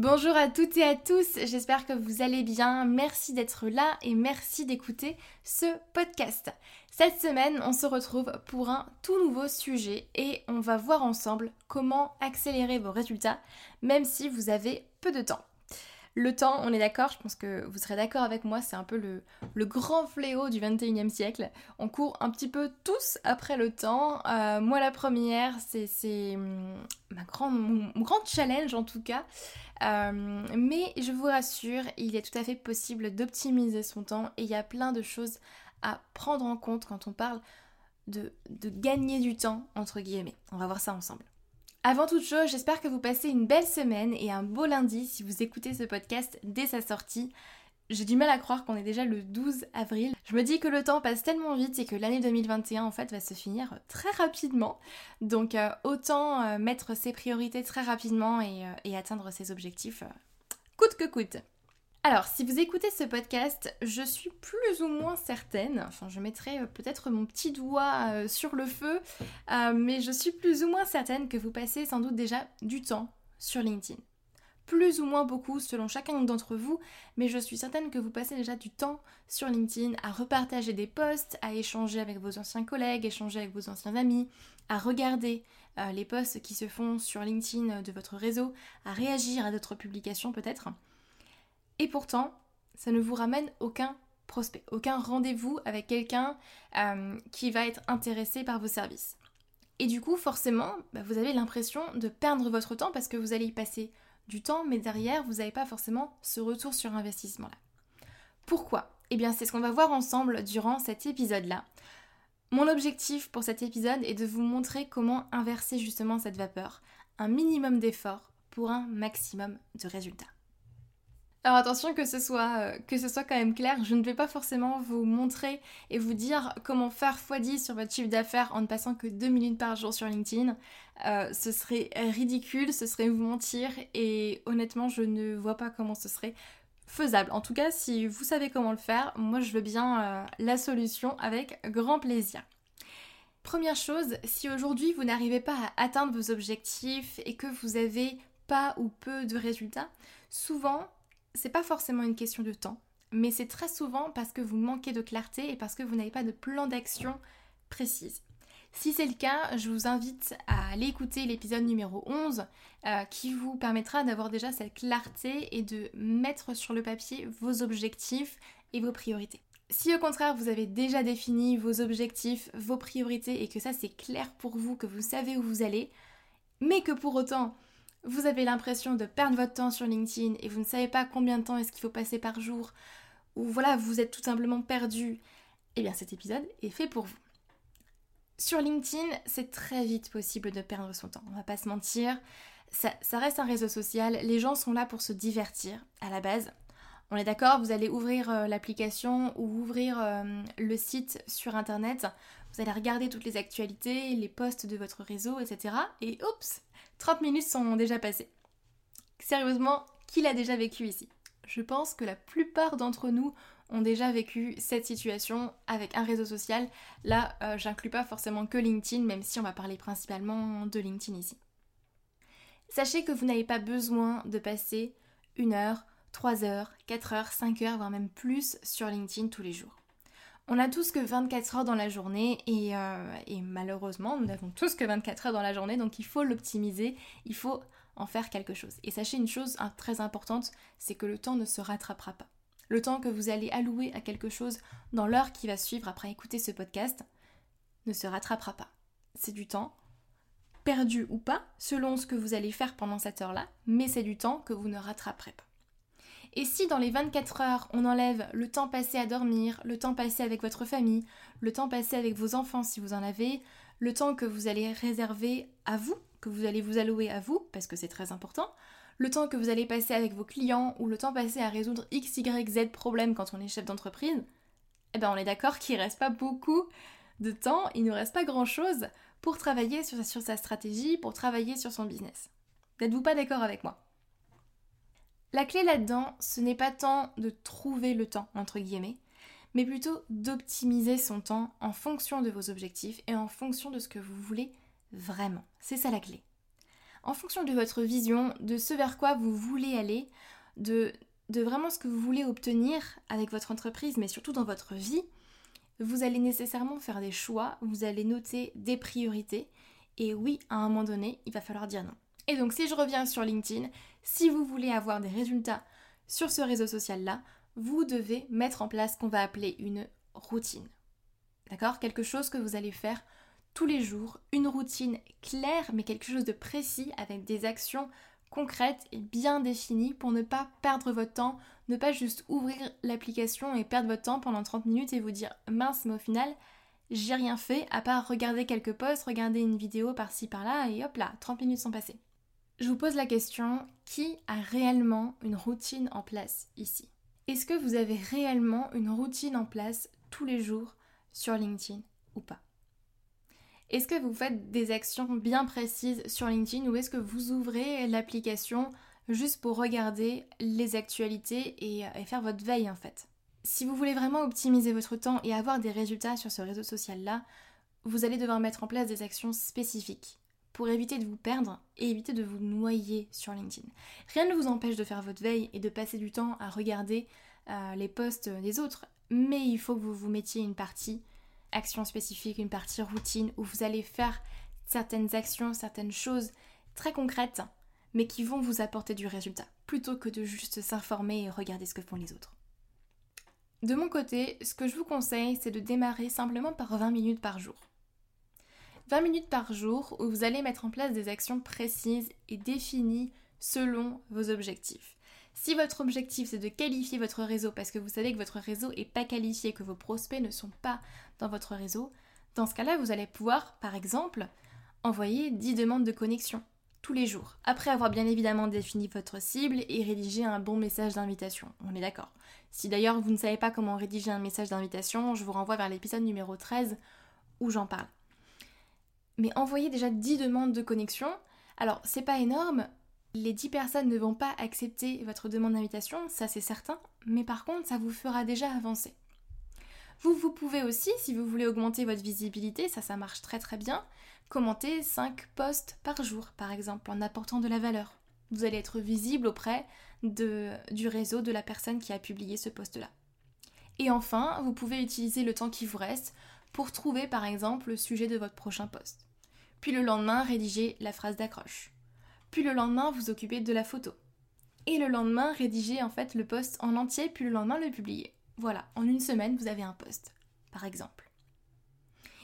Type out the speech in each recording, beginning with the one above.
Bonjour à toutes et à tous, j'espère que vous allez bien. Merci d'être là et merci d'écouter ce podcast. Cette semaine, on se retrouve pour un tout nouveau sujet et on va voir ensemble comment accélérer vos résultats même si vous avez peu de temps. Le temps, on est d'accord, je pense que vous serez d'accord avec moi, c'est un peu le, grand fléau du 21e siècle. On court un petit peu tous après le temps. Euh, moi, la première, c'est hum, ma mon, grand challenge en tout cas. Euh, mais je vous rassure, il est tout à fait possible d'optimiser son temps et il y a plein de choses à prendre en compte quand on parle de gagner du temps, entre guillemets. On va voir ça ensemble. Avant toute chose, j'espère que vous passez une belle semaine et un beau lundi si vous écoutez ce podcast dès sa sortie. J'ai du mal à croire qu'on est déjà le 12 avril. Je me dis que le temps passe tellement vite et que l'année 2021 en fait va se finir très rapidement. Donc euh, autant euh, mettre ses priorités très rapidement et, euh, atteindre ses objectifs coûte que coûte. Alors, si vous écoutez ce podcast, je suis plus ou moins certaine, enfin je mettrai peut-être mon petit doigt sur le feu, mais je suis plus ou moins certaine que vous passez sans doute déjà du temps sur LinkedIn plus ou moins beaucoup selon chacun d'entre vous, mais je suis certaine que vous passez déjà du temps sur LinkedIn à repartager des posts, à échanger avec vos anciens collègues, échanger avec vos anciens amis, à regarder euh, les posts qui se font sur LinkedIn de votre réseau, à réagir à d'autres publications peut-être. Et pourtant, ça ne vous ramène aucun prospect, aucun rendez-vous avec quelqu'un euh, qui va être intéressé par vos services. Et du coup, forcément, bah, vous avez l'impression de perdre votre temps parce que vous allez y passer du temps, mais derrière, vous n'avez pas forcément ce retour sur investissement-là. Pourquoi? Eh bien, c'est ce qu'on va voir ensemble durant cet épisode-là. Mon objectif pour cet épisode est de vous montrer comment inverser justement cette vapeur. Un minimum d'effort pour un maximum de résultats. Alors attention que ce, soit, euh, que ce soit quand même clair, je ne vais pas forcément vous montrer et vous dire comment faire x10 sur votre chiffre d'affaires en ne passant que 2 minutes par jour sur LinkedIn. Euh, ce serait ridicule, ce serait vous mentir et honnêtement je ne vois pas comment ce serait faisable. En tout cas, si vous savez comment le faire, moi je veux bien euh, la solution avec grand plaisir. Première chose, si aujourd'hui vous n'arrivez pas à atteindre vos objectifs et que vous avez pas ou peu de résultats, souvent c'est pas forcément une question de temps, mais c'est très souvent parce que vous manquez de clarté et parce que vous n'avez pas de plan d'action précise. Si c'est le cas, je vous invite à aller écouter l'épisode numéro 11 euh, qui vous permettra d'avoir déjà cette clarté et de mettre sur le papier vos objectifs et vos priorités. Si au contraire vous avez déjà défini vos objectifs, vos priorités et que ça c'est clair pour vous, que vous savez où vous allez, mais que pour autant vous avez l'impression de perdre votre temps sur LinkedIn et vous ne savez pas combien de temps est-ce qu'il faut passer par jour, ou voilà, vous êtes tout simplement perdu, eh bien cet épisode est fait pour vous. Sur LinkedIn, c'est très vite possible de perdre son temps, on va pas se mentir. Ça, reste un réseau social, les gens sont là pour se divertir à la base. On est d'accord, vous allez ouvrir euh, l'application ou ouvrir euh, le site sur internet, vous allez regarder toutes les actualités, les posts de votre réseau, etc. Et oups, 30 minutes sont déjà passées. Sérieusement, qui l'a déjà vécu ici? Je pense que la plupart d'entre nous ont déjà vécu cette situation avec un réseau social. Là, euh, j'inclus pas forcément que LinkedIn, même si on va parler principalement de LinkedIn ici. Sachez que vous n'avez pas besoin de passer une heure, 3 heures, 4 heures, 5 heures, voire même plus sur LinkedIn tous les jours. On a tous que 24 heures dans la journée euh, et, malheureusement, nous n'avons tous que 24 heures dans la journée, donc il faut l'optimiser, il faut en faire quelque chose. Et sachez une chose très importante, c'est que le temps ne se rattrapera pas. Le temps que vous allez allouer à quelque chose dans l'heure qui va suivre après écouter ce podcast ne se rattrapera pas. C'est du temps perdu ou pas, selon ce que vous allez faire pendant cette heure-là, mais c'est du temps que vous ne rattraperez pas. Et si dans les 24 heures, on enlève le temps passé à dormir, le temps passé avec votre famille, le temps passé avec vos enfants si vous en avez, le temps que vous allez réserver à vous, que vous allez vous allouer à vous, parce que c'est très important, le temps que vous allez passer avec vos clients ou le temps passé à résoudre X, Y, Z problèmes quand on est chef d'entreprise, eh ben on est d'accord qu'il reste pas beaucoup de temps, il ne reste pas grand chose pour travailler sur sa stratégie, pour travailler sur son business. N'êtes-vous pas d'accord avec moi? La clé là-dedans, ce n'est pas tant de trouver le temps, entre guillemets, mais plutôt d'optimiser son temps en fonction de vos objectifs et en fonction de ce que vous voulez vraiment. C'est ça la clé. En fonction de votre vision, de ce vers quoi vous voulez aller, de, vraiment ce que vous voulez obtenir avec votre entreprise, mais surtout dans votre vie, vous allez nécessairement faire des choix, vous allez noter des priorités, et oui, à un moment donné, il va falloir dire non. Et donc si je reviens sur LinkedIn, si vous voulez avoir des résultats sur ce réseau social-là, vous devez mettre en place ce qu'on va appeler une routine. D'accord? Quelque chose que vous allez faire tous les jours, une routine claire mais quelque chose de précis avec des actions concrètes et bien définies pour ne pas perdre votre temps, ne pas juste ouvrir l'application et perdre votre temps pendant 30 minutes et vous dire mince mais au final j'ai rien fait à part regarder quelques posts, regarder une vidéo par-ci par-là et hop là, 30 minutes sont passées. Je vous pose la question, qui a réellement une routine en place ici? Est-ce que vous avez réellement une routine en place tous les jours sur LinkedIn ou pas? Est-ce que vous faites des actions bien précises sur LinkedIn ou est-ce que vous ouvrez l'application juste pour regarder les actualités et, faire votre veille en fait? Si vous voulez vraiment optimiser votre temps et avoir des résultats sur ce réseau social-là, vous allez devoir mettre en place des actions spécifiques pour éviter de vous perdre et éviter de vous noyer sur LinkedIn. Rien ne vous empêche de faire votre veille et de passer du temps à regarder euh, les posts des autres, mais il faut que vous vous mettiez une partie action spécifique, une partie routine où vous allez faire certaines actions, certaines choses très concrètes, mais qui vont vous apporter du résultat, plutôt que de juste s'informer et regarder ce que font les autres. De mon côté, ce que je vous conseille, c'est de démarrer simplement par 20 minutes par jour. 20 minutes par jour où vous allez mettre en place des actions précises et définies selon vos objectifs. Si votre objectif c'est de qualifier votre réseau parce que vous savez que votre réseau n'est pas qualifié, que vos prospects ne sont pas dans votre réseau, dans ce cas-là, vous allez pouvoir, par exemple, envoyer 10 demandes de connexion tous les jours, après avoir bien évidemment défini votre cible et rédigé un bon message d'invitation. On est d'accord. Si d'ailleurs vous ne savez pas comment rédiger un message d'invitation, je vous renvoie vers l'épisode numéro 13 où j'en parle. Mais envoyez déjà 10 demandes de connexion. Alors, c'est pas énorme, les 10 personnes ne vont pas accepter votre demande d'invitation, ça c'est certain, mais par contre ça vous fera déjà avancer. Vous, vous pouvez aussi, si vous voulez augmenter votre visibilité, ça ça marche très très bien, commenter 5 posts par jour par exemple en apportant de la valeur. Vous allez être visible auprès du réseau de la personne qui a publié ce post-là. Et enfin, vous pouvez utiliser le temps qui vous reste pour trouver par exemple le sujet de votre prochain post. Puis le lendemain, rédiger la phrase d'accroche puis le lendemain vous occupez de la photo. Et le lendemain rédiger en fait le post en entier, puis le lendemain le publier. Voilà, en une semaine vous avez un post, par exemple.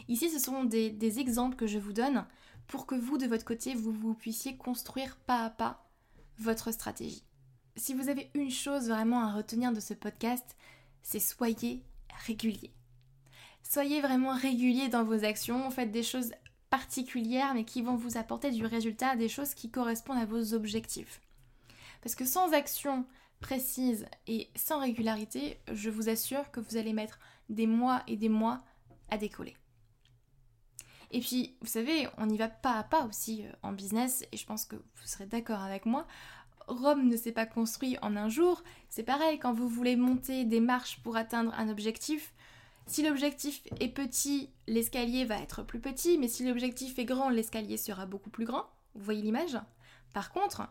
Ici ce sont des, des exemples que je vous donne pour que vous de votre côté vous, vous puissiez construire pas à pas votre stratégie. Si vous avez une chose vraiment à retenir de ce podcast, c'est soyez régulier. Soyez vraiment régulier dans vos actions, faites des choses particulières mais qui vont vous apporter du résultat, des choses qui correspondent à vos objectifs. Parce que sans action précise et sans régularité, je vous assure que vous allez mettre des mois et des mois à décoller. Et puis, vous savez, on y va pas à pas aussi euh, en business, et je pense que vous serez d'accord avec moi. Rome ne s'est pas construit en un jour. C'est pareil, quand vous voulez monter des marches pour atteindre un objectif, si l'objectif est petit, l'escalier va être plus petit, mais si l'objectif est grand, l'escalier sera beaucoup plus grand. Vous voyez l'image? Par contre,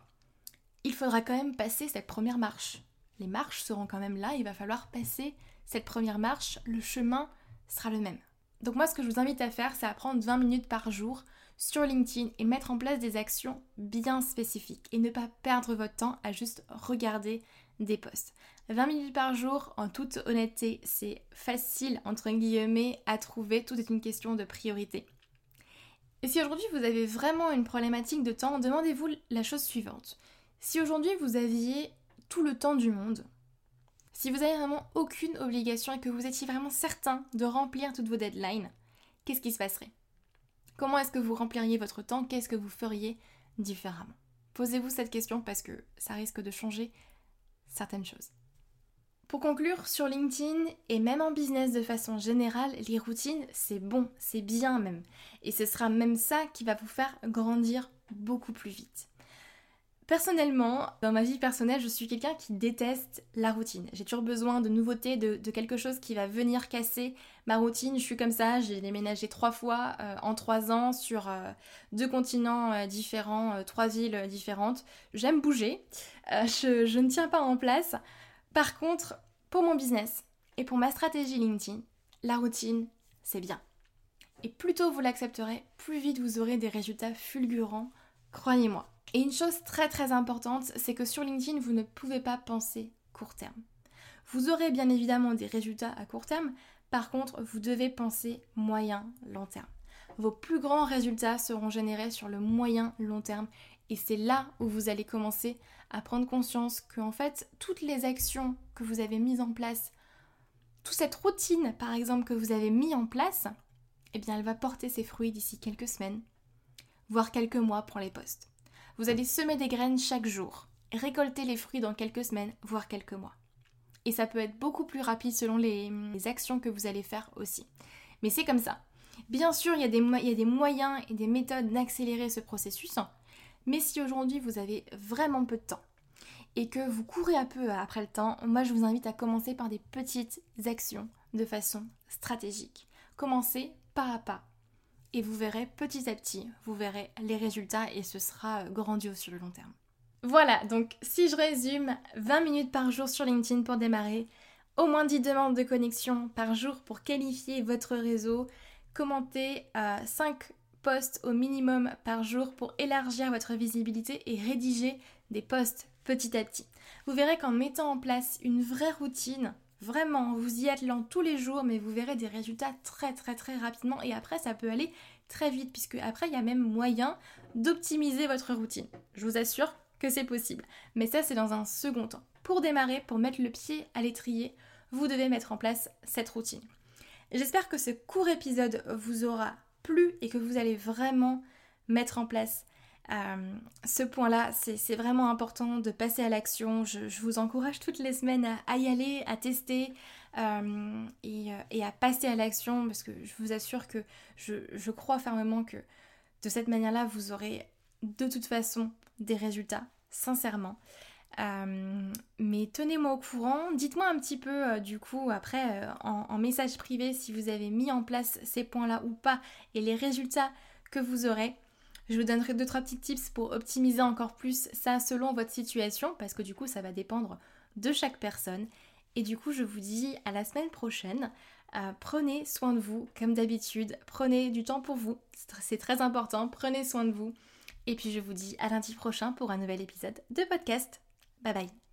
il faudra quand même passer cette première marche. Les marches seront quand même là, il va falloir passer cette première marche, le chemin sera le même. Donc moi ce que je vous invite à faire, c'est à prendre 20 minutes par jour sur LinkedIn et mettre en place des actions bien spécifiques et ne pas perdre votre temps à juste regarder des posts. 20 minutes par jour, en toute honnêteté, c'est facile, entre guillemets, à trouver. Tout est une question de priorité. Et si aujourd'hui vous avez vraiment une problématique de temps, demandez-vous la chose suivante. Si aujourd'hui vous aviez tout le temps du monde, si vous avez vraiment aucune obligation et que vous étiez vraiment certain de remplir toutes vos deadlines, qu'est-ce qui se passerait? Comment est-ce que vous rempliriez votre temps? Qu'est-ce que vous feriez différemment? Posez-vous cette question parce que ça risque de changer certaines choses. Pour conclure, sur LinkedIn et même en business de façon générale, les routines, c'est bon, c'est bien même. Et ce sera même ça qui va vous faire grandir beaucoup plus vite. Personnellement, dans ma vie personnelle, je suis quelqu'un qui déteste la routine. J'ai toujours besoin de nouveautés, de, quelque chose qui va venir casser ma routine. Je suis comme ça, j'ai déménagé trois fois euh, en trois ans sur euh, deux continents euh, différents, trois villes différentes. J'aime bouger, je, je ne tiens pas en place. Par contre, pour mon business et pour ma stratégie LinkedIn, la routine, c'est bien. Et plus tôt vous l'accepterez, plus vite vous aurez des résultats fulgurants, croyez-moi. Et une chose très très importante, c'est que sur LinkedIn, vous ne pouvez pas penser court terme. Vous aurez bien évidemment des résultats à court terme, par contre, vous devez penser moyen, long terme. Vos plus grands résultats seront générés sur le moyen, long terme. Et c'est là où vous allez commencer à prendre conscience que, en fait, toutes les actions que vous avez mises en place, toute cette routine, par exemple, que vous avez mis en place, eh bien, elle va porter ses fruits d'ici quelques semaines, voire quelques mois pour les postes. Vous allez semer des graines chaque jour, récolter les fruits dans quelques semaines, voire quelques mois. Et ça peut être beaucoup plus rapide selon les, actions que vous allez faire aussi. Mais c'est comme ça. Bien sûr, il y, a des, il y a des moyens et des méthodes d'accélérer ce processus. Mais si aujourd'hui vous avez vraiment peu de temps et que vous courez un peu après le temps, moi je vous invite à commencer par des petites actions de façon stratégique. Commencez pas à pas et vous verrez petit à petit, vous verrez les résultats et ce sera grandiose sur le long terme. Voilà, donc si je résume, 20 minutes par jour sur LinkedIn pour démarrer, au moins 10 demandes de connexion par jour pour qualifier votre réseau, commenter 5 euh, posts au minimum par jour pour élargir votre visibilité et rédiger des posts petit à petit. Vous verrez qu'en mettant en place une vraie routine, Vraiment, vous y attelant tous les jours, mais vous verrez des résultats très très très rapidement et après ça peut aller très vite puisque après il y a même moyen d'optimiser votre routine. Je vous assure que c'est possible. Mais ça c'est dans un second temps. Pour démarrer, pour mettre le pied à l'étrier, vous devez mettre en place cette routine. J'espère que ce court épisode vous aura plu et que vous allez vraiment mettre en place euh, ce point-là, c'est vraiment important de passer à l'action. Je, vous encourage toutes les semaines à, y aller, à tester euh, et, à passer à l'action parce que je vous assure que je, crois fermement que de cette manière-là, vous aurez de toute façon des résultats, sincèrement. Euh, mais tenez-moi au courant, dites-moi un petit peu du coup après en, message privé si vous avez mis en place ces points-là ou pas et les résultats que vous aurez. Je vous donnerai deux trois petits tips pour optimiser encore plus ça selon votre situation parce que du coup ça va dépendre de chaque personne. Et du coup je vous dis à la semaine prochaine. Euh, prenez soin de vous comme d'habitude. Prenez du temps pour vous. C'est très important. Prenez soin de vous. Et puis je vous dis à lundi prochain pour un nouvel épisode de podcast. Bye bye.